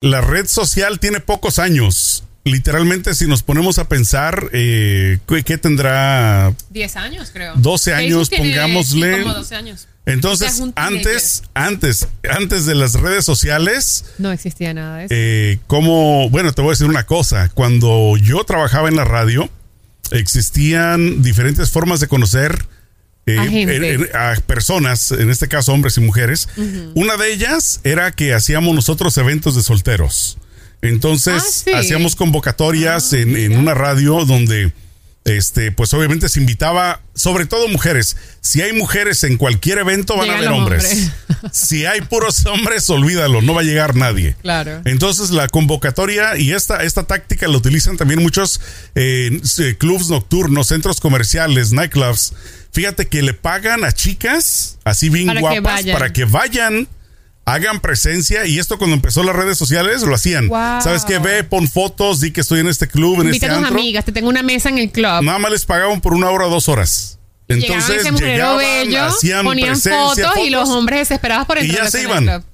la red social tiene pocos años. Literalmente, si nos ponemos a pensar, eh, ¿qué, tendrá? 10 años, creo. 12 años, tiene, pongámosle. sí, como 12 años. Entonces, antes, antes, antes de las redes sociales, No existía nada de eso. eh, como, bueno, te voy a decir una cosa. Cuando yo trabajaba en la radio, existían diferentes formas de conocer eh, en- en- a personas, en este caso hombres y mujeres. Una de ellas era que hacíamos nosotros eventos de solteros. Entonces, Ah, sí. hacíamos convocatorias Ah, en, en una radio donde, este, pues obviamente se invitaba, sobre todo mujeres. Si hay mujeres en cualquier evento, van a haber hombres. si hay puros hombres, olvídalo, no va a llegar nadie. Claro. Entonces la convocatoria y esta, esta táctica la utilizan también muchos eh, eh, clubs nocturnos, centros comerciales, nightclubs. Fíjate que le pagan a chicas así bien Para guapas para que vayan, hagan presencia y esto cuando empezó las redes sociales lo hacían. Wow. ¿Sabes qué? Ve, pon fotos, di que estoy en este club, en Invita este a tus antro. amigas, te tengo una mesa en el club. Nada más les pagaban por una hora o dos horas. Entonces llegaban, bello, hacían ponían presencia, fotos, y los hombres desesperados por Y entrar ya a se iban. club.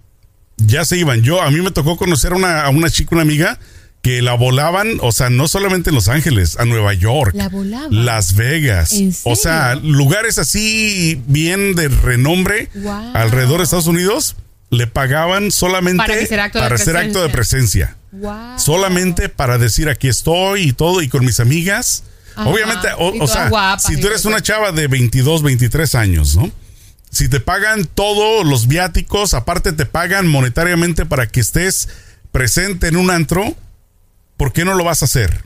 ya se iban. Yo, a mí me tocó conocer a una, a una chica, una amiga, que la volaban, o sea, no solamente en Los Ángeles, a Nueva York. La. Las Vegas. ¿En O sea, lugares así bien de renombre Wow. alrededor de Estados Unidos, le pagaban solamente Para hiciera acto de para hacer acto de presencia. Wow. Solamente para decir aquí estoy y todo, y con mis amigas. Ajá. Obviamente, o, sea, si tú eres una chava de 22, 23 años, ¿no? Si te pagan todos los viáticos, aparte te pagan monetariamente para que estés presente en un antro, ¿por qué no lo vas a hacer?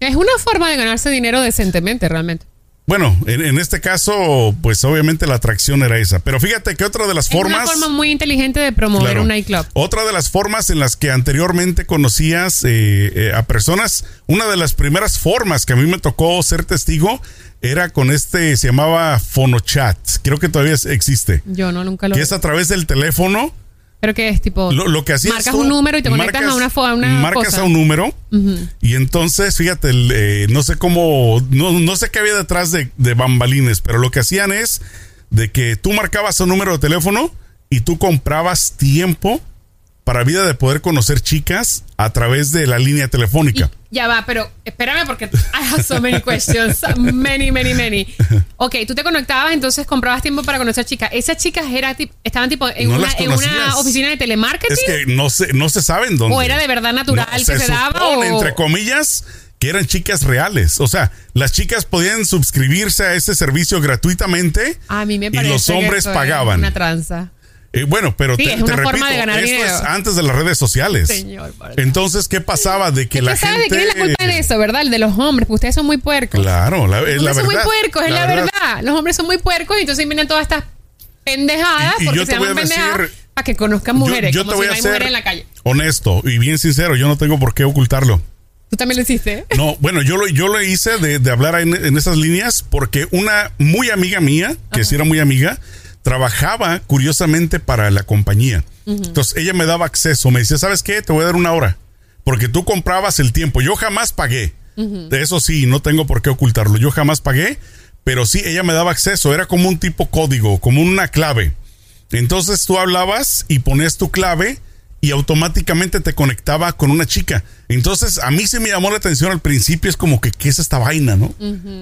Es una forma de ganarse dinero decentemente, realmente. Bueno, en, en este caso, pues obviamente la atracción era esa. Pero fíjate que otra de las Es una formas... forma muy inteligente de promover Claro. un nightclub. Otra de las formas en las que anteriormente conocías eh, eh, a personas, una de las primeras formas que a mí me tocó ser testigo era con este, se llamaba Fonochat. Creo que todavía existe. Yo no, nunca lo Que es a través del teléfono. Pero que es tipo. Lo, lo que hacías Marcas tú, un número y te conectas marcas- a una, Marcas cosa. a un número y entonces, fíjate, eh, no sé cómo, no, no sé qué había detrás de, de bambalines, pero lo que hacían es de que tú marcabas un número de teléfono y tú comprabas tiempo para vida de poder conocer chicas a través de la línea telefónica. Y- ya va, pero espérame porque I have so many questions. Many, many, many. Ok, tú te conectabas, entonces comprabas tiempo para conocer chicas. ¿Esas chicas era, estaban tipo en, No una, en una oficina de telemarketing? Es que no se, no se saben dónde. ¿O era de verdad natural que se daba, supone, o- entre comillas, que eran chicas reales. O sea, las chicas podían suscribirse a ese servicio gratuitamente A mí me y parece los que hombres eso es pagaban. Una tranza. Eh, bueno, pero Sí, te, es te una forma repito, de ganar esto dinero. es antes de las redes sociales. Señor. Entonces, ¿qué pasaba? De que ¿Qué la sabes gente. de quién es la culpa de eso, verdad? El de los hombres, porque ustedes son muy puercos. Claro, la, es la hombres son verdad. muy puercos, es la, verdad. Los hombres son muy puercos y entonces vienen todas estas pendejadas Y- y porque yo se llaman pendejadas para que conozcan mujeres. yo, como te si voy no a hay mujeres en la calle. honesto y bien sincero. Yo no tengo por qué ocultarlo. Tú también lo hiciste. No, bueno, yo lo, yo lo hice de, de hablar en, en esas líneas porque una muy amiga mía, que sí era muy amiga, trabajaba curiosamente para la compañía. Entonces ella me daba acceso, me decía, ¿sabes qué? Te voy a dar una hora. Porque tú comprabas el tiempo. Yo jamás pagué. De eso sí, no tengo por qué ocultarlo. Yo jamás pagué, pero sí, ella me daba acceso. Era como un tipo código, como una clave. Entonces tú hablabas y ponías tu clave y automáticamente te conectaba con una chica. Entonces a mí se me llamó la atención al principio, es como que, ¿qué es esta vaina, no?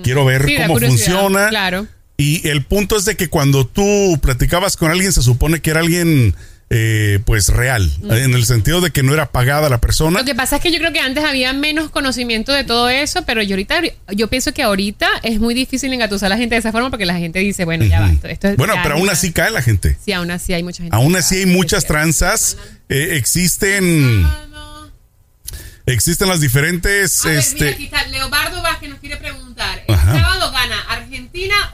Quiero ver Sí, cómo funciona. Claro. Y el punto es de que cuando tú platicabas con alguien, se supone que era alguien, eh, pues, real, en el sentido de que no era pagada la persona. Lo que pasa es que yo creo que antes había menos conocimiento de todo eso, pero yo ahorita, yo pienso que ahorita es muy difícil engatusar a la gente de esa forma porque la gente dice, bueno, ya va, esto, esto es Bueno, pero aún una- así cae la gente. Sí, aún así hay mucha gente. Aún así hay muchas tranzas. eh, existen, existen las diferentes, A ver, este, mira, aquí está Leobardo Vázquez nos quiere preguntar, ¿el Ajá. sábado gana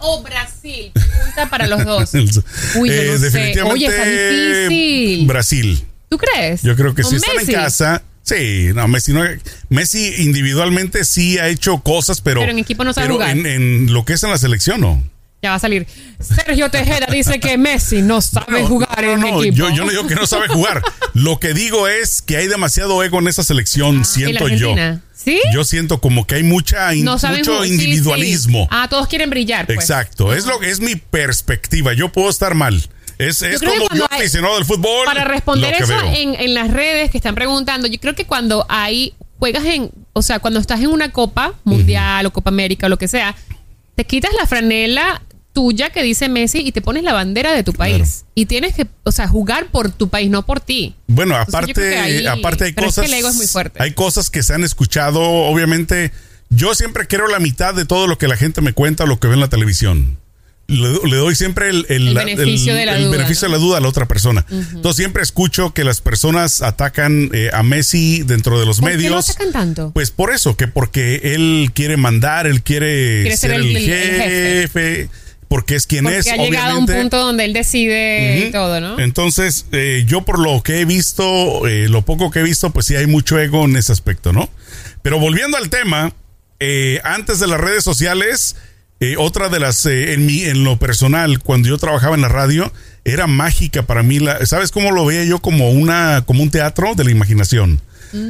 o Brasil? Pregunta para los dos. Uy, yo eh, no sé. definitivamente Oye, está difícil. Brasil. ¿Tú crees? Yo creo que ¿Con si están en Messi? casa. Sí, no, Messi no. Messi individualmente sí ha hecho cosas, pero. Pero en equipo no sabe pero jugar. En, en lo que es en la selección, no. Ya va a salir. Sergio Tejeda dice que Messi no sabe No, jugar no, en no, equipo. Yo, yo no digo que no sabe jugar. Lo que digo es que hay demasiado ego en esa selección, Ah, ¿en siento yo. Yo siento como que hay mucha in- mucho. Sí, individualismo. sí. Ah, todos quieren brillar. Pues. Exacto, es lo es mi perspectiva. Yo puedo estar mal. Es, es Yo como yo aficionado del fútbol. Para responder eso en, en las redes que están preguntando, yo creo que cuando hay, juegas en, o sea, cuando estás en una Copa Mundial o Copa América o lo que sea, te quitas la franela tuya que dice Messi y te pones la bandera de tu país. Y tienes que, o sea, jugar por tu país, no por ti. Bueno, aparte, que ahí- aparte hay es que cosas. el ego es muy fuerte. Hay cosas que se han escuchado. Obviamente, yo siempre creo la mitad de todo lo que la gente me cuenta o lo que ve en la televisión. Le, le doy siempre el, el- beneficio de la duda, beneficio ¿no? de la duda a la otra persona. Entonces siempre escucho que las personas atacan eh, a Messi dentro de los ¿Por qué lo medios. atacan tanto? Pues por eso, que porque él quiere mandar, él quiere, Quiere ser el- jefe, porque es quien Porque es. ha llegado a un punto donde él decide y todo, ¿no? Entonces, eh, yo por lo que he visto, eh, lo poco que he visto, pues sí hay mucho ego en ese aspecto, ¿no? Pero volviendo al tema, eh, antes de las redes sociales, otra de las, en, mi, en lo personal, cuando yo trabajaba en la radio, era mágica para mí. La, ¿Sabes cómo lo veía yo? Como, una, como un teatro de la imaginación.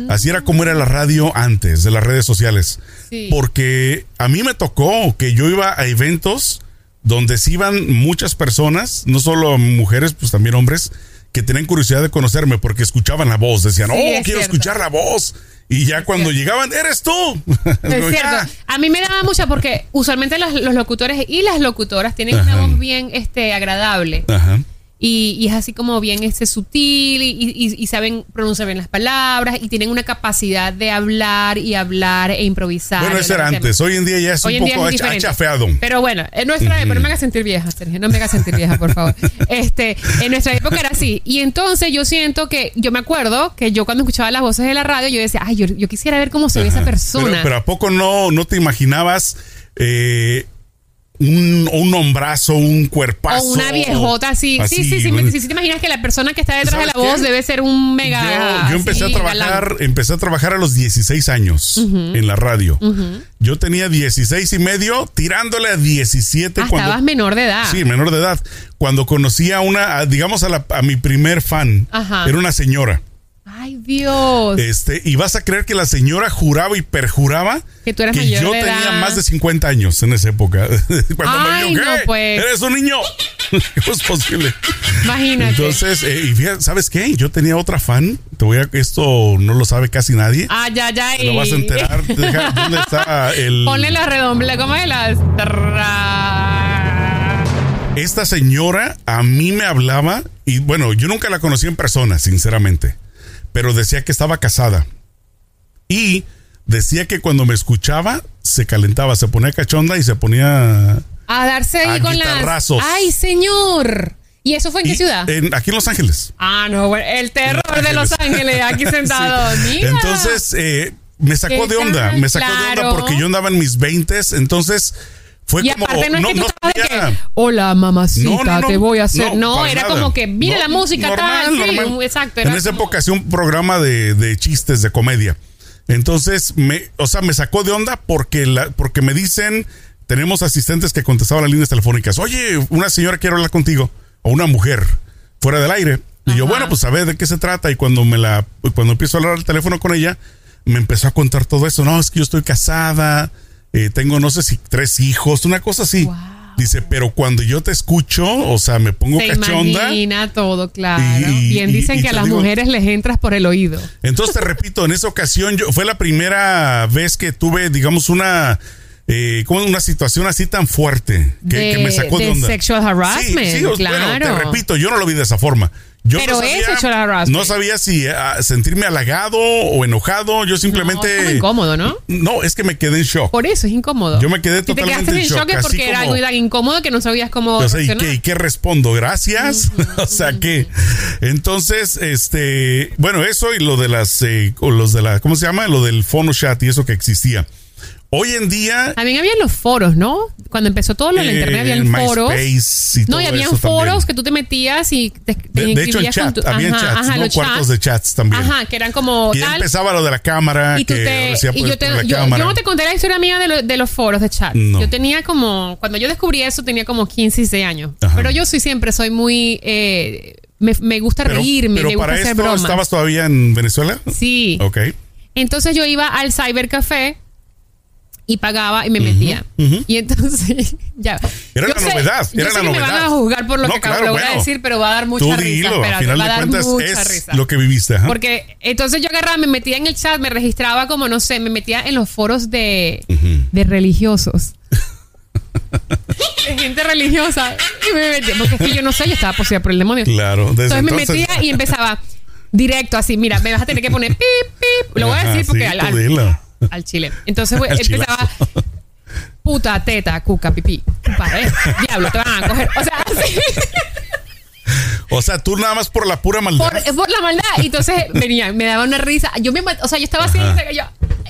Así era como era la radio antes de las redes sociales. Sí. Porque a mí me tocó que yo iba a eventos donde se iban muchas personas, no solo mujeres, pues también hombres, que tenían curiosidad de conocerme porque escuchaban la voz, decían, Sí, oh, es quiero cierto. escuchar la voz. Y ya cuando llegaban, eres tú. Es Como, cierto. A mí me daba mucha porque usualmente los, los locutores y las locutoras tienen Ajá. una voz bien este, agradable. Ajá. Y, y es así como bien este, sutil y, y- y saben pronunciar bien las palabras y tienen una capacidad de hablar y hablar e improvisar. Bueno, eso era antes. Hoy en día ya es Hoy un poco es achafeado. Pero bueno, en nuestra época, no me hagas sentir vieja, Sergio, no me hagas sentir vieja, por favor. Este, en nuestra época era así. Y entonces yo siento que, yo me acuerdo que yo cuando escuchaba las voces de la radio, yo decía, ay, yo, yo quisiera ver cómo se ve esa persona. Pero, pero ¿a poco no, no te imaginabas eh, un, un hombrazo, un cuerpazo? o una viejota así. sí, sí, sí, sí, sí te imaginas que la persona que está detrás de la ¿Sabes voz qué? debe ser un mega. Yo, yo empecé así, a trabajar, galán. empecé a trabajar a los 16 años en la radio. Yo tenía 16 y medio, tirándole a 17 Ah, cuando estabas menor de edad. Sí, menor de edad. Cuando conocí a una, a, digamos a, la- a mi primer fan, Ajá. era una señora. Ay, Dios. Este, y vas a creer que la señora juraba y perjuraba Que tú eras mayor yo de tenía edad. más de 50 años en esa época. Cuando Ay, me vio, no, ¿qué? pues. ¿Eres un niño? ¿Cómo es posible? Imagínate. Entonces, eh, y fíjate, ¿sabes qué? Yo tenía otra fan. Te voy a, esto no lo sabe casi nadie. Ah, ya, ya. Lo vas a enterar. Deja, ¿Dónde está el...? Ponle la redoble, ¿cómo es la? Esta señora a mí me hablaba y bueno, yo nunca la conocí en persona, sinceramente, pero decía que estaba casada. Y decía que cuando me escuchaba se calentaba, se ponía cachonda y se ponía... A darse ahí A con las. ¡Ay, señor! ¿Y eso fue en qué ciudad? en- aquí en Los Ángeles. ah, no, bueno, el terror de Los Ángeles, aquí sentado. Sí. Entonces, eh, me sacó ¿Qué de onda, me sacó de onda porque yo andaba en mis 20 entonces fue y como... aparte no es que tú estabas de sabía- que, hola mamacita, No, no, no. te voy a hacer. No, era nada. como que, mira No, la música normal, tal. sí, normal. exacto. Era en esa como- época hacía un programa de, de chistes, de comedia. Entonces, me, o sea, me sacó de onda porque, la, porque me dicen, tenemos asistentes que contestaban las líneas telefónicas. Oye, una señora quiere hablar contigo. O una mujer, fuera del aire. Y yo, bueno, pues a ver de qué se trata. Y cuando me la, cuando empiezo a hablar al teléfono con ella, me empezó a contar todo eso. No, es que yo estoy casada, eh, tengo no sé si tres hijos, una cosa así. Wow. Dice, pero cuando yo te escucho, o sea, me pongo Se cachonda. imagina todo, claro. Y- Bien dicen y que a las digo- mujeres les entras por el oído. Entonces te repito, en esa ocasión yo, fue la primera vez que tuve, digamos, una, eh, como una situación así tan fuerte que, De- que me sacó de, de onda. sexual harassment, Sí, sí, os- bueno, claro. te repito, yo no lo vi de esa forma. Yo Pero no es sabía, sexual harassment. No sabía si ah, sentirme halagado o enojado. Yo simplemente. No, es como incómodo, ¿no? No, es que me quedé en shock. Por eso es incómodo. Yo me quedé Si te totalmente quedaste en shock, es porque era algo tan incómodo que no sabías cómo O sea, ¿y qué, y qué respondo? Gracias. o sea, que entonces, este, bueno, eso y lo de las, eh, o los de la, ¿cómo se llama? Lo del fono chat y eso que existía. Hoy en día, También había los foros, ¿no? Cuando empezó todo lo de la eh, internet, habían en foros. No, y habían foros también. que tú te metías y te, te de, de hecho, chat, tu- había ajá, chats, ajá, ¿no? Cuartos chats. de chats también. Ajá, que eran como y tal. empezaba lo de la cámara, Y tú que te, y pues, yo, te- la yo- cámara. yo no te conté la historia mía de, lo- de los foros de chat. No. Yo tenía como, cuando yo descubrí eso tenía como 15, 16 años. Ajá. Pero yo soy siempre, soy muy, eh, me, me gusta pero, reírme, pero me gusta para hacer esto, bromas. ¿estabas todavía en Venezuela? Sí. Ok. Entonces yo iba al cybercafé y pagaba y me metía. Y entonces, ya. Era Yo la sé- novedad, yo era sé la que me van a juzgar por lo No, que acabo claro, de bueno. decir, pero va a dar mucha Tú risa. dilo, al espérate, final va a de dar cuentas mucha es risa. lo que viviste. ajá. Porque entonces yo agarraba, me metía en el chat, me registraba como, no sé, me metía en los foros de, de religiosos. de gente religiosa. Y me metía, porque es que yo no sé, yo estaba poseída por el demonio. Claro, Entonces me metía y empezaba directo así, mira, me vas a tener que poner pip, pip. Lo voy a Ajá, decir porque sí, al. Al chile. Entonces Al empezaba puta, teta, cuca, pipí. Padre, diablo, te van a coger. O sea, así. O sea, tú nada más por la pura maldad. por, por la maldad. Y entonces venía, me daba una risa. Yo me, o sea, yo estaba así, yo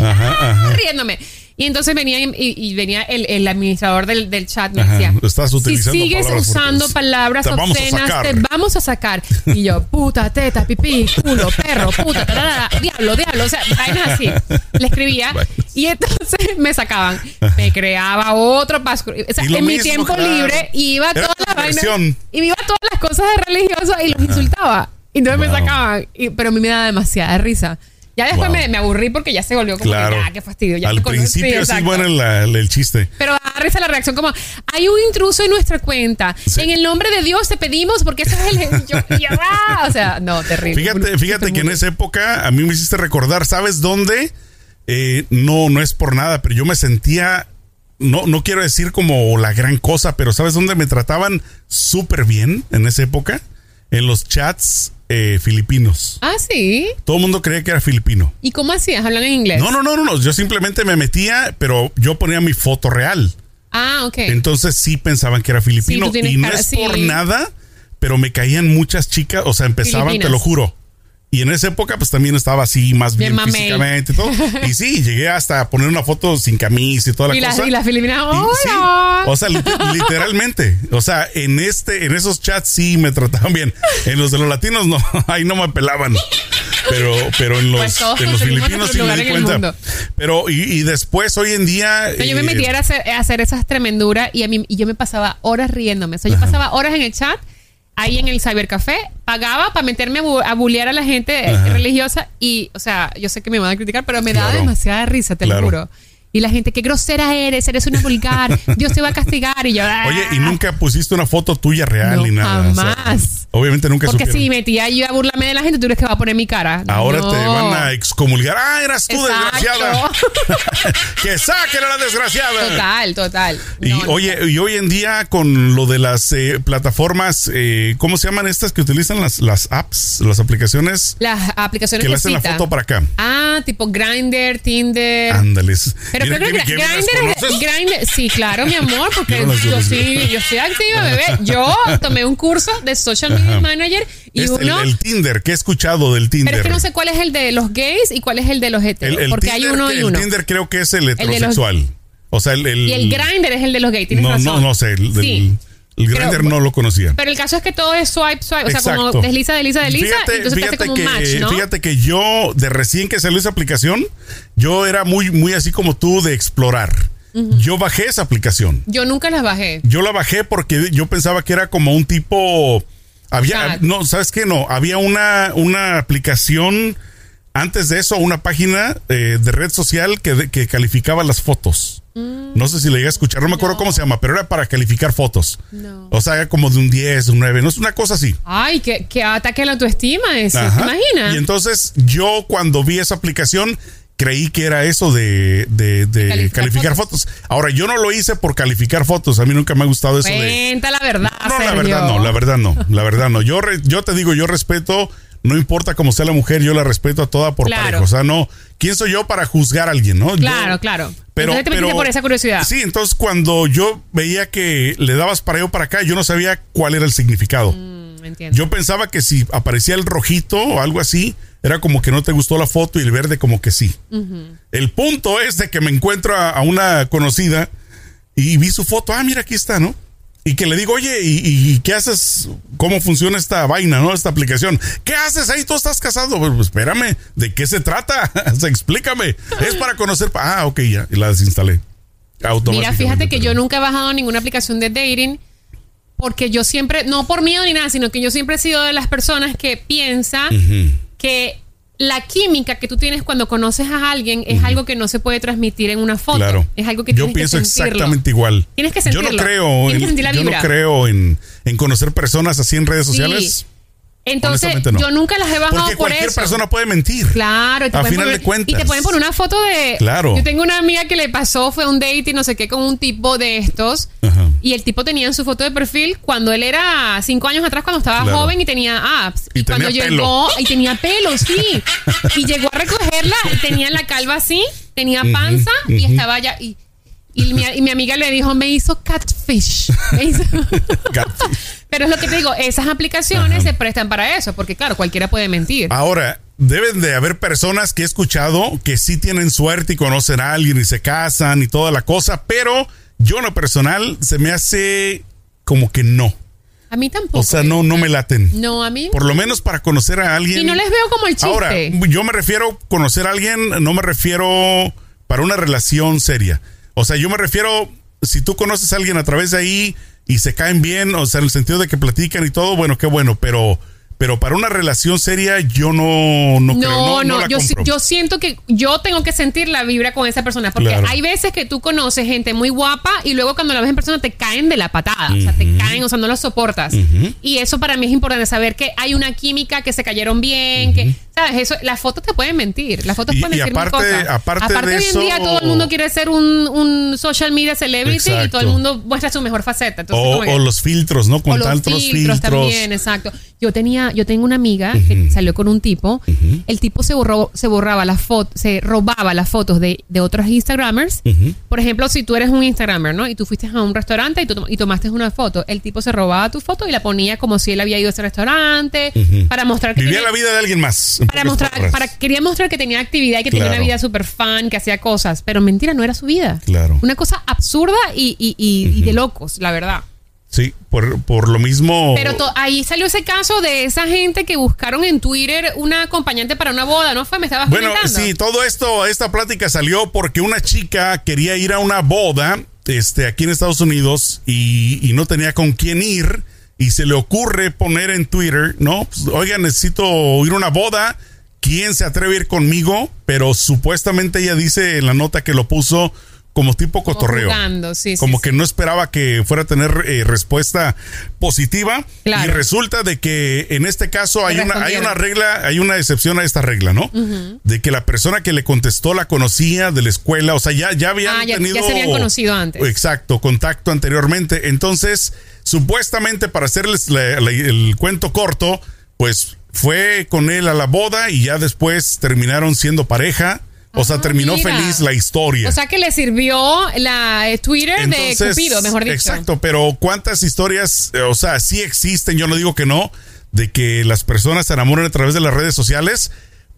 Ajá, ajá. riéndome. Y entonces venía y, y venía el, el administrador del, del chat me Ajá, decía, estás si utilizando sigues palabras usando fuertes, palabras te vamos obscenas, sacar". te vamos a sacar. Y yo, puta, teta, pipí, culo, perro, puta, tarara, diablo, diablo. O sea, vainas así. Le escribía y entonces me sacaban. Me creaba otro paso. O sea, en mi mismo, tiempo claro. libre iba a todas las vainas. Y me iba a todas las cosas de religioso y los insultaba. Y entonces me Wow. sacaban. Y- pero a mí me daba demasiada risa. Ya después Wow. me, me aburrí porque ya se volvió como Claro. que, ya, qué fastidio. Ya Al me principio sí, bueno, la- el chiste. Pero da risa la reacción como, hay un intruso en nuestra cuenta. Sí. En el nombre de Dios te pedimos porque ese es el... Yo, ¡ah! O sea, no, terrible. Fíjate, fíjate que en esa época a mí me hiciste recordar, ¿sabes dónde? Eh, no, no es por nada, pero yo me sentía, no, no quiero decir como la gran cosa, pero ¿sabes dónde me trataban súper bien en esa época? En los chats eh, filipinos. Ah, sí. Todo el mundo creía que era filipino. ¿Y cómo hacías? ¿Hablan en inglés? No, no, no, no, no. Yo simplemente me metía, pero yo ponía mi foto real. Ah, ok. Entonces sí pensaban que era filipino. Sí, y no cara- es sí. por nada, pero me caían muchas chicas, o sea, empezaban, Filipinas. te lo juro. Y en esa época, pues también estaba así, más Bien físicamente y todo. Y sí, llegué hasta a poner una foto sin camisa y toda la y, cosa. y las filipinas, sí, o sea, lit- literalmente. O sea, en este, en esos chats sí me trataban bien. En los de los latinos no, ahí no me pelaban. Pero, pero en los, Pues en los filipinos sí me di cuenta. Pero, y, y después, hoy en día. No, yo me eh, a hacer, a hacer esas tremenduras y, a mí, y yo me pasaba horas riéndome. O sea, yo pasaba horas en el chat, ahí en el cybercafé, pagaba para meterme a, bu- a bullear a la gente Ajá. religiosa y, o sea, yo sé que me van a criticar, pero me daba Claro. demasiada risa, te Claro. lo juro. Y la gente, qué grosera eres, eres una vulgar, Dios te va a castigar. Y yo, "Ah". Oye, y nunca pusiste una foto tuya real No, ni nada. o sea, jamás. Obviamente nunca Porque supieron. si metía yo a burlarme de la gente, tú crees que va a poner mi cara. Ahora No. te van a excomulgar. Ah, eras tú, Exacto. desgraciada. que saquen a la desgraciada. Total, total. Y No, oye, y hoy en día con lo de las eh, plataformas, eh, ¿cómo se llaman estas que utilizan las, las apps, las aplicaciones Las aplicaciones que le hacen la foto para acá? Ah, tipo Grindr, Tinder. Ándales. Pero creo que, Grindr, sí, claro, mi amor, porque Yo sí, yo estoy activa, bebé. Yo tomé un curso de Social Media Ajá. Manager y Es el- uno, el, Tinder, ¿qué he escuchado del Tinder? pero es que no sé cuál es el de los gays y cuál es el de los heteros, El- el porque Tinder hay uno que- y el uno. Tinder creo que es el de los- heterosexual. o sea, el, el- y el Grindr es el de los gays, tienes no, razón. no, no sé. El, Sí. el Pero- Grindr no lo conocía. Pero el caso es que todo es swipe, swipe, o sea, Exacto. como desliza, desliza, desliza, Fíjate, entonces te hace fíjate como que, un match, ¿no? fíjate que yo, de recién que salió esa aplicación, yo era muy, muy así como tú de explorar. Yo bajé esa aplicación. Yo nunca las bajé. Yo la bajé porque yo pensaba que era como un tipo. Había. No, ¿sabes qué? No. Había una, una aplicación. Antes de eso, una página eh, de red social que, que calificaba las fotos. No sé si le llegué a escuchar, no me acuerdo Mm. No. cómo se llama, pero era para calificar fotos. No. O sea, era como de un 10, un 9, no es una cosa así. Ay, que, que ataque la autoestima ¿te Ajá. imaginas? Y entonces yo cuando vi esa aplicación creí que era eso de, de- de Calificar calificar fotos. Ahora, yo no lo hice por calificar fotos. A mí nunca me ha gustado eso de... Cuenta la verdad, No, la verdad no, la verdad no, la verdad no. Yo, re- yo te digo, yo respeto, no importa cómo sea la mujer, yo la respeto a toda por Claro. pareja. O sea, no, ¿quién soy yo para juzgar a alguien, no? Yo- Claro, claro. pero, Entonces te pero- por esa curiosidad. Sí, entonces cuando yo veía que le dabas para allá o para acá, yo no sabía cuál era el significado. Mm, entiendo. Yo pensaba que si aparecía el rojito o algo así, era como que no te gustó la foto y el verde como que sí. El punto es de que me encuentro a, a una conocida y vi su foto, ah, mira, aquí está, ¿no? Y que le digo, oye, ¿y, y qué haces? ¿Cómo funciona esta vaina, no? Esta aplicación. ¿Qué haces ahí? ¿Tú estás casado? Pues, pues, espérame, ¿de qué se trata? Explícame. Es para conocer. Ah, ok, ya. Y la desinstalé. Mira, fíjate que yo nunca he bajado ninguna aplicación de dating porque yo siempre, no por miedo ni nada, sino que yo siempre he sido de las personas que piensa. Que la química que tú tienes cuando conoces a alguien es algo que no se puede transmitir en una foto. Claro. Es algo que Yo tienes pienso que exactamente igual. Tienes que Yo sentirlo. no creo, en, sentir la yo no creo en, en conocer personas así en redes sociales. Entonces, no. yo nunca las he bajado Porque por cualquier eso. persona puede mentir. Claro, y te A final poner, de cuentas. Y te pueden poner una foto de. Claro. Yo tengo una amiga que le pasó, fue un date y no sé qué, con un tipo de estos. Ajá. Y el tipo tenía en su foto de perfil cuando él era cinco años atrás, cuando estaba Claro. joven y tenía apps. Y cuando tenía llegó, y tenía pelo, sí. y llegó a recogerla y tenía la calva así, tenía panza y estaba ya. Y, y mi, y mi amiga le dijo, me hizo catfish. Me hizo- Catfish. Pero es lo que te digo, esas aplicaciones Ajá. se prestan para eso, porque claro, cualquiera puede mentir. Ahora, deben de haber personas que he escuchado que sí tienen suerte y conocen a alguien y se casan y toda la cosa, pero yo en lo personal se me hace como que no. A mí tampoco. O sea, no, no me laten. No, a mí. Por lo menos para conocer a alguien. Y no les veo como el chiste. Ahora, yo me refiero conocer a alguien, no me refiero para una relación seria. O sea, yo me refiero, si tú conoces a alguien a través de ahí y se caen bien, o sea, en el sentido de que platican y todo, bueno, qué bueno, pero, pero para una relación seria yo no, no, creo, no, no, no, la yo, compro. yo siento que yo tengo que sentir la vibra con esa persona. Porque Claro. hay veces que tú conoces gente muy guapa y luego cuando la ves en persona te caen de la patada. O sea, te caen, o sea, no lo soportas. Y eso para mí es importante saber que hay una química, que se cayeron bien, que, ¿sabes? Eso, las fotos te pueden mentir. Las fotos Y- pueden y decir aparte- cosas. aparte de hoy en eso- día todo el mundo quiere ser un, un social media celebrity y todo el mundo muestra su mejor faceta. Entonces, o, los filtros, ¿no? Con los tantos filtros, filtros. también, exacto. Yo tenía, yo tengo una amiga que salió con un tipo. El tipo se borró, se borraba las fotos, se robaba las fotos de, de otros Instagramers. Ujú. Por ejemplo, si tú eres un Instagramer, ¿no? Y tú fuiste a un restaurante y, tú, y tomaste una foto, el tipo se robaba tu foto y la ponía como si él había ido a ese restaurante para mostrar que Vivía tenía- la vida de alguien más. Para mostrar, para, quería mostrar que tenía actividad y que tenía una vida súper fan, que hacía cosas. Pero mentira, no era su vida. Claro. Una cosa absurda y, y- y- y de locos, la verdad. Sí, por, por lo mismo. Pero ahí salió ese caso de esa gente que buscaron en Twitter una acompañante para una boda, ¿no fue? Me estabas Bueno, comentando. sí, todo esto, esta plática salió porque una chica quería ir a una boda este, aquí en Estados Unidos y, y no tenía con quién ir y se le ocurre poner en Twitter, ¿no? Pues, Oiga, necesito ir a una boda, ¿quién se atreve a ir conmigo? Pero supuestamente ella dice en la nota que lo puso como tipo Como cotorreo. jugando, sí, sí, como sí. que no esperaba que fuera a tener eh, respuesta positiva. Claro. Y resulta de que en este caso hay una, hay una regla, hay una excepción a esta regla, ¿no? De que la persona que le contestó la conocía de la escuela, o sea, ya, ya habían Ah, ya- ya tenido. se habían conocido antes. Exacto, contacto anteriormente. Entonces, supuestamente, para hacerles la- la- el cuento corto, pues fue con él a la boda y ya después terminaron siendo pareja. O sea, Ah, terminó mira. feliz la historia. O sea que le sirvió la eh, Twitter de Cupido, mejor dicho. Exacto, pero ¿cuántas historias, eh, o sea, sí existen, yo no digo que no, de que las personas se enamoran a través de las redes sociales,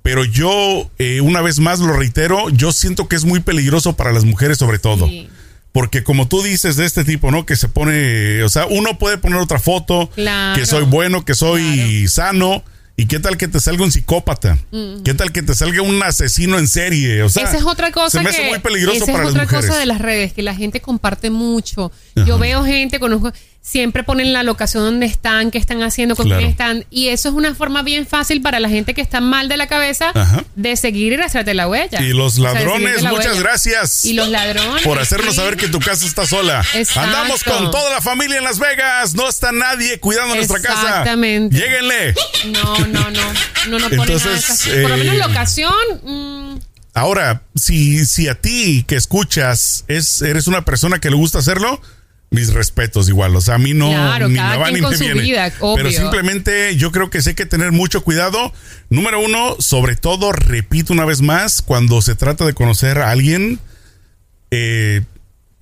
pero yo, eh, una vez más lo reitero, yo siento que es muy peligroso para las mujeres sobre todo. Sí. Porque como tú dices de este tipo, ¿no? Que se pone, o sea, uno puede poner otra foto, Claro. que soy bueno, que soy sano, y qué tal que te salga un psicópata, qué tal que te salga un asesino en serie, o sea, esa es otra cosa se me que hace muy peligroso esa para es otra cosa de las redes que la gente comparte mucho. Ajá. Yo veo gente conozco siempre ponen la locación donde están, qué están haciendo, con Claro. quién están y eso es una forma bien fácil para la gente que está mal de la cabeza Ajá. de seguir y rastrearte la huella. Y los O sea, de ladrones, muchas huella. gracias. Y los ladrones por hacernos sí. saber que tu casa está sola. Exacto. Andamos con toda la familia en Las Vegas. No está nadie cuidando nuestra casa. Exactamente. Lléguenle. No, no, no. No, no nada Entonces, esas- Por lo menos eh, locación. mm, Ahora, si, si a ti que escuchas es, eres una persona que le gusta hacerlo, mis respetos igual. O sea, a mí no Claro, ni me va ni me su viene. vida, Pero simplemente yo creo que sí hay que tener mucho cuidado. Número uno, sobre todo, repito una vez más, cuando se trata de conocer a alguien, eh,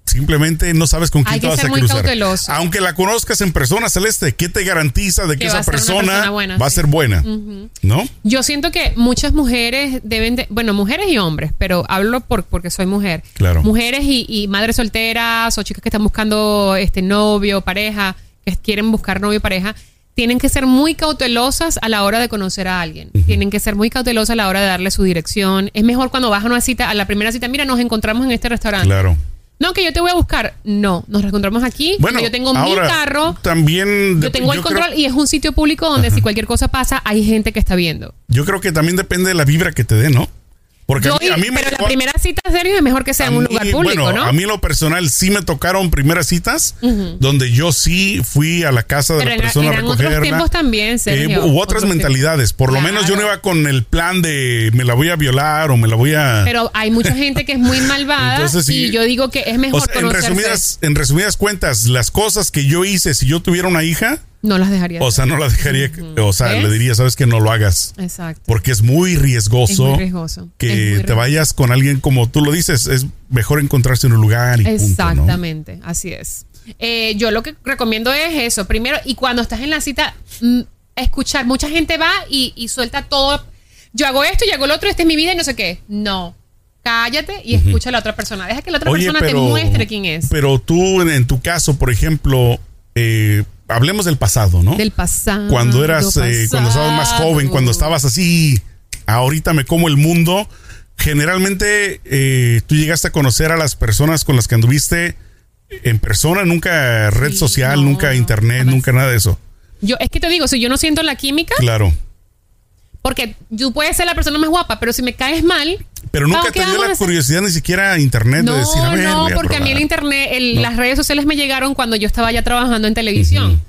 simplemente no sabes con quién te vas ser a muy cruzar. cauteloso. Aunque la conozcas en persona, Celeste, ¿qué te garantiza de que, esa persona, persona buena, va a ser buena? ¿No? Yo siento que muchas mujeres deben de, bueno, mujeres y hombres, pero hablo por, porque soy mujer. Claro. Mujeres y, y madres solteras o chicas que están buscando este novio, pareja, que quieren buscar novio, pareja, tienen que ser muy cautelosas a la hora de conocer a alguien. Tienen que ser muy cautelosas a la hora de darle su dirección. Es mejor cuando vas a una cita, a la primera cita, mira, nos encontramos en este restaurante. Claro. No, que yo te voy a buscar. No, nos encontramos aquí. Bueno, yo tengo ahora, mi carro. También. Yo tengo el control y es un sitio público donde si cualquier cosa pasa, hay gente que está viendo. Yo creo que también depende de la vibra que te dé, ¿no? Porque Yo- a mí, a mí me pero llegó- la primera cita, Sergio, es mejor que sea en un lugar público, bueno, ¿no? a mí en lo personal sí me tocaron primeras citas donde yo sí fui a la casa de Pero la persona a eran otros recogerla. tiempos también, Sergio. Eh, hubo otras Otros mentalidades. Por lo Claro. menos yo no iba con el plan de me la voy a violar o me la voy a... Pero hay mucha gente que es muy malvada Entonces, sí. y yo digo que es mejor o sea, en resumidas, en resumidas cuentas, las cosas que yo hice si yo tuviera una hija, No las dejaría. o sea, no la dejaría, o sea, ¿Ves? le diría, sabes que no lo hagas. Exacto. Porque es muy riesgoso, Es muy riesgoso. Es que muy te vayas con alguien como tú lo dices, es mejor encontrarse en un lugar y punto, ¿no? Exactamente, así es. Eh, yo lo que recomiendo es eso. Primero, y cuando estás en la cita, mm, escuchar. Mucha gente va y, y suelta todo. Yo hago esto, yo hago lo otro, esta es mi vida y no sé qué. No. Cállate y escucha a la otra persona. Deja que la otra Oye, persona te muestre quién es. pero tú, en, en tu caso, por ejemplo, eh, hablemos del pasado, ¿no? Del pasado. cuando eras, eh, cuando estabas más joven, cuando estabas así, ahorita me como el mundo. Generalmente eh, tú llegaste a conocer a las personas con las que anduviste en persona, nunca red Sí, social, no, nunca internet, nunca nada de eso. Yo, es que te digo, si yo no siento la química, Claro. Porque tú puedes ser la persona más guapa, pero si me caes mal. Pero nunca ¿qué te dio la curiosidad ni siquiera internet No, de decir, a ver, no, voy a porque a mí probar". el internet, el- No. las redes sociales me llegaron cuando yo estaba ya trabajando en televisión.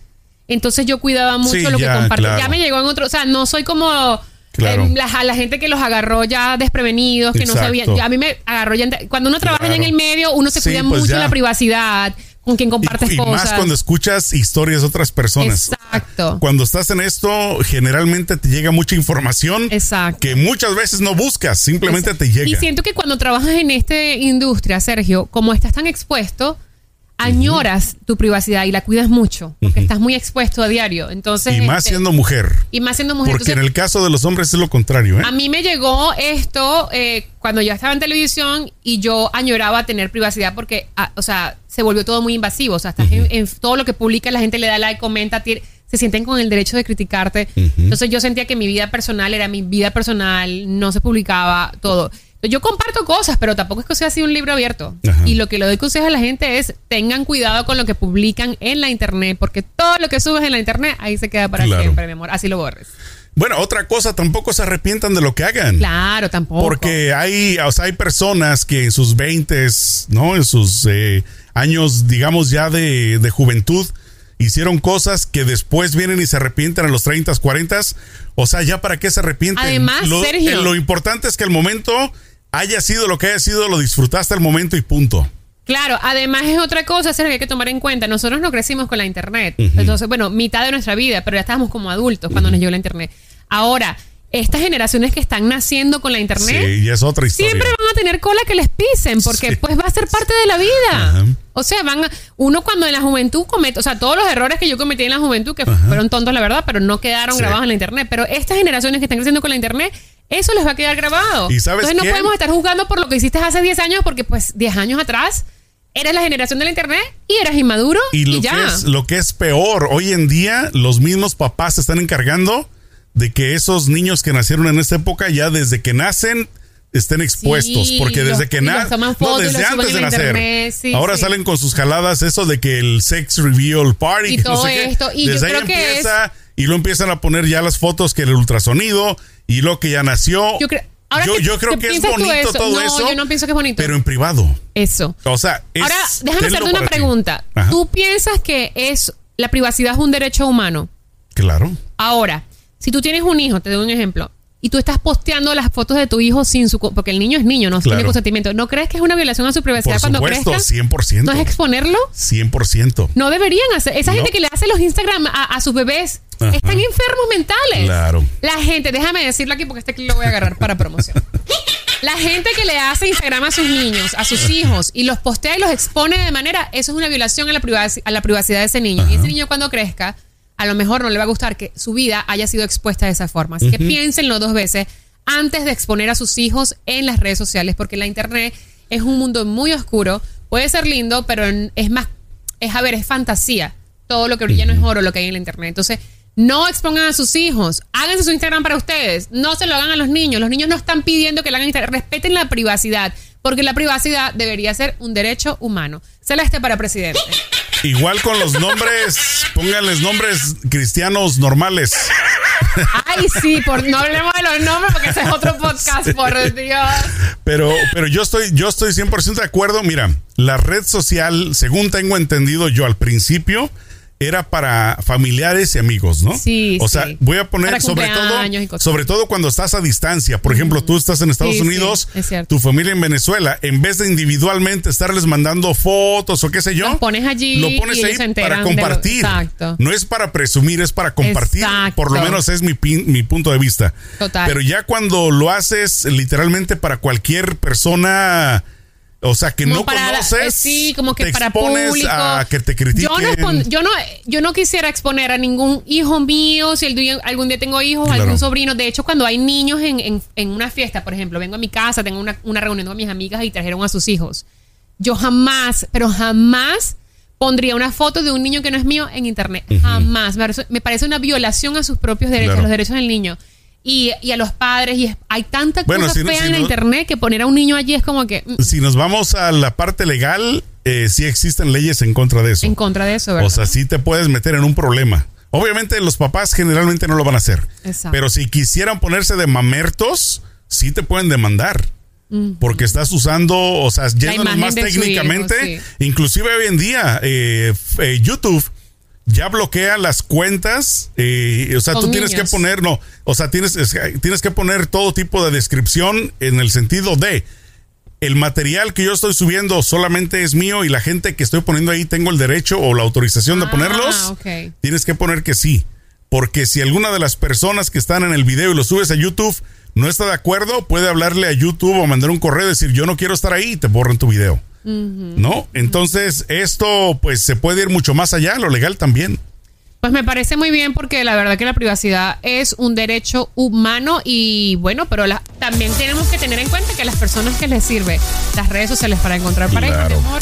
Entonces yo cuidaba mucho Sí, lo que compartía. claro. Ya me llegó en otro, o sea, no soy como Claro. eh, la, a la gente que los agarró ya desprevenidos, que no sabían. A mí me agarró ya. Cuando uno trabaja en Claro. el medio, uno se Sí, cuida pues mucho ya. la privacidad, con quien compartes Y, y cosas. más cuando escuchas historias de otras personas. Exacto. Cuando estás en esto, generalmente te llega mucha información Exacto. que muchas veces no buscas, simplemente te llega. Y siento que cuando trabajas en esta industria, Sergio, como estás tan expuesto, añoras tu privacidad y la cuidas mucho, porque estás muy expuesto a diario. Entonces, y más este, siendo mujer. y más siendo mujer. Porque en el caso de los hombres es lo contrario, ¿eh? a mí me llegó esto eh, cuando ya estaba en televisión y yo añoraba tener privacidad porque, ah, o sea, se volvió todo muy invasivo. O sea, estás en, en todo lo que publica, la gente le da like, comenta, tiene- se sienten con el derecho de criticarte. Entonces yo sentía que mi vida personal era mi vida personal, no se publicaba todo. Yo comparto cosas, pero tampoco es que sea así un libro abierto. Ajá. Y lo que le doy consejo a la gente es tengan cuidado con lo que publican en la internet, porque todo lo que subes en la internet ahí se queda para Claro. siempre, mi amor. Así lo borres. Bueno, otra cosa, tampoco se arrepientan de lo que hagan. Claro, tampoco. Porque hay, o sea, hay personas que en sus 20, ¿no? En sus eh, años, digamos, ya de, de juventud, hicieron cosas que después vienen y se arrepienten a los 30, 40. O sea, ya para qué se arrepienten. Además, lo, Sergio. eh, lo importante es que el momento haya sido lo que haya sido, lo disfrutaste el momento y punto. Claro, además es otra cosa, Sergio, que hay que tomar en cuenta. Nosotros no crecimos con la internet. Entonces, bueno, mitad de nuestra vida, pero ya estábamos como adultos cuando nos llegó la internet. Ahora, estas generaciones que están naciendo con la internet, Sí, y es otra historia. siempre van a tener cola que les pisen, porque Sí. pues va a ser parte de la vida. Ajá. O sea, van a- uno cuando en la juventud comete, o sea, todos los errores que yo cometí en la juventud, que fueron tontos la verdad, pero no quedaron Sí. grabados en la internet. Pero estas generaciones que están creciendo con la internet, eso les va a quedar grabado. ¿Y sabes Entonces no podemos estar juzgando por lo que hiciste hace 10 años, porque pues 10 años atrás eras la generación de la internet y eras inmaduro y, Y lo, ya. que es, lo que es peor, hoy en día los mismos papás se están encargando de que esos niños que nacieron en esta época ya desde que nacen estén expuestos, Sí, porque los- desde que nacen, y desde antes de nacer, internet, sí, ahora sí. salen con sus jaladas eso de que el sex reveal party Y que no todo qué. esto, y yo desde ahí creo que empieza y lo empiezan a poner ya las fotos que el ultrasonido y lo que ya nació. Yo, creo- ahora yo, que- yo creo ¿qué que es bonito eso? todo No, eso, yo no pienso que es bonito. pero en privado. Eso. O sea, es- Ahora, déjame hacerte una pregunta. ¿Tú piensas que es la privacidad es un derecho humano? Claro. Ahora, si tú tienes un hijo, te doy un ejemplo, y tú estás posteando las fotos de tu hijo sin su... Porque el niño es niño, no Claro. tiene consentimiento. ¿No crees que es una violación a su privacidad Por cuando supuesto, crezca? 100%. ¿No es exponerlo? 100%. No deberían hacer. Esa No. gente que le hace los Instagram a, a sus bebés Ajá. están enfermos mentales. Claro. La gente, déjame decirlo aquí porque este clip lo voy a agarrar para promoción. La gente que le hace Instagram a sus niños, a sus hijos, y los postea y los expone de manera, eso es una violación a la, a la privacidad de ese niño. Y ese niño cuando crezca, a lo mejor no le va a gustar que su vida haya sido expuesta de esa forma. Así que piénsenlo dos veces antes de exponer a sus hijos en las redes sociales, porque la internet es un mundo muy oscuro. Puede ser lindo, pero es más, es a ver, es fantasía. Todo lo que brilla no es oro lo que hay en la internet. Entonces, no expongan a sus hijos. Háganse su Instagram para ustedes. No se lo hagan a los niños. Los niños no están pidiendo que le hagan Instagram. Respeten la privacidad. porque la privacidad debería ser un derecho humano. Celeste para presidente. Igual con los nombres, pónganles nombres cristianos normales. Ay, sí, por, no hablemos de los nombres porque ese es otro podcast, por Dios. Pero, pero yo estoy, yo estoy 100% de acuerdo. Mira, la red social, según tengo entendido yo al principio, era para familiares y amigos, ¿no? Sí. O sea, voy a poner Para sobre todo, sobre todo cuando estás a distancia. Por ejemplo, tú estás en Estados Sí, sí, Unidos, es cierto. tu familia en Venezuela, en vez de individualmente estarles mandando fotos o qué sé yo, Los pones allí lo pones y ahí se para lo- compartir. exacto. No es para presumir, es para compartir. Exacto. Por lo menos es mi, pin- mi punto de vista. Total. Pero ya cuando lo haces literalmente para cualquier persona, o sea, que Como no para conoces, sí, como que te para público. a que te critiquen. Yo no, yo no, yo no quisiera exponer a ningún hijo mío, si el día- algún día tengo hijos, Claro. algún sobrino. De hecho, cuando hay niños en, en- en una fiesta, por ejemplo, vengo a mi casa, tengo una, una reunión con mis amigas y trajeron a sus hijos. Yo jamás, pero jamás pondría una foto de un niño que no es mío en internet. Jamás. Me parece, me parece una violación a sus propios derechos, Claro. a los derechos del niño. Y, y a los padres, y es- hay tanta Bueno, cosa si no- fea si en la no- internet que poner a un niño allí es como que mm, Si nos vamos a la parte legal, eh, sí existen leyes en contra de eso. en contra de eso, ¿verdad? O sea, sí te puedes meter en un problema. Obviamente los papás generalmente no lo van a hacer. Exacto. Pero si quisieran ponerse de mamertos, sí te pueden demandar. Porque estás usando, o sea, yéndonos más técnicamente, hijo, inclusive hoy en día, eh, eh, YouTube ya bloquea las cuentas, eh, o sea, Con tú tienes que poner, no, o sea, tienes, es- tienes que poner todo tipo de descripción en el sentido de, el material que yo estoy subiendo solamente es mío y la gente que estoy poniendo ahí tengo el derecho o la autorización de Ah, ponerlos, tienes que poner que sí. Porque si alguna de las personas que están en el video y lo subes a YouTube no está de acuerdo, puede hablarle a YouTube o mandar un correo y decir yo no quiero estar ahí y te borran tu video. ¿No? Entonces esto pues se puede ir mucho más allá, lo legal también. Pues me parece muy bien porque la verdad que la privacidad es un derecho humano y bueno, pero la- también tenemos que tener en cuenta que las personas que les sirve las redes sociales para encontrar pareja, Claro. amor,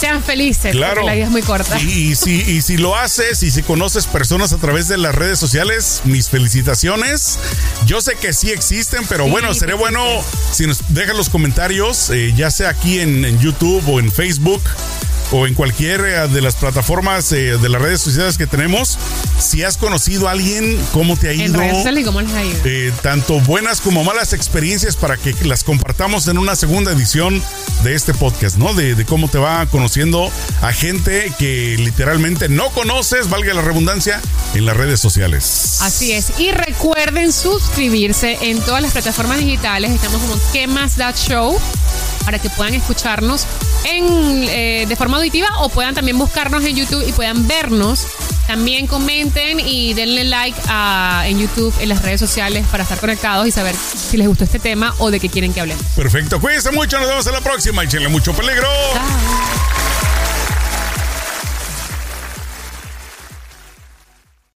sean felices, Claro. porque la vida es muy corta. Y, y si, y si lo haces y si conoces personas a través de las redes sociales, mis felicitaciones. Yo sé que sí existen, pero Sí, bueno, sería bueno si nos dejan los comentarios, eh, ya sea aquí en, en YouTube o en Facebook o en cualquiera de las plataformas eh, de las redes sociales que tenemos, si has conocido a alguien, cómo te ha en ido. redes sociales y cómo les ha ido. Eh, tanto buenas como malas experiencias para que las compartamos en una segunda edición de este podcast, ¿no? De, de cómo te va conociendo a gente que literalmente no conoces, valga la redundancia, en las redes sociales. Así es. Y recuerden suscribirse en todas las plataformas digitales. Estamos como ¿Qué más da show? Para que puedan escucharnos en, eh, de forma auditiva o puedan también buscarnos en YouTube y puedan vernos. También comenten y denle like a- en YouTube, en las redes sociales para estar conectados y saber si les gustó este tema o de qué quieren que hablemos. Perfecto, cuídense mucho, nos vemos en la próxima, échenle mucho peligro. Chao.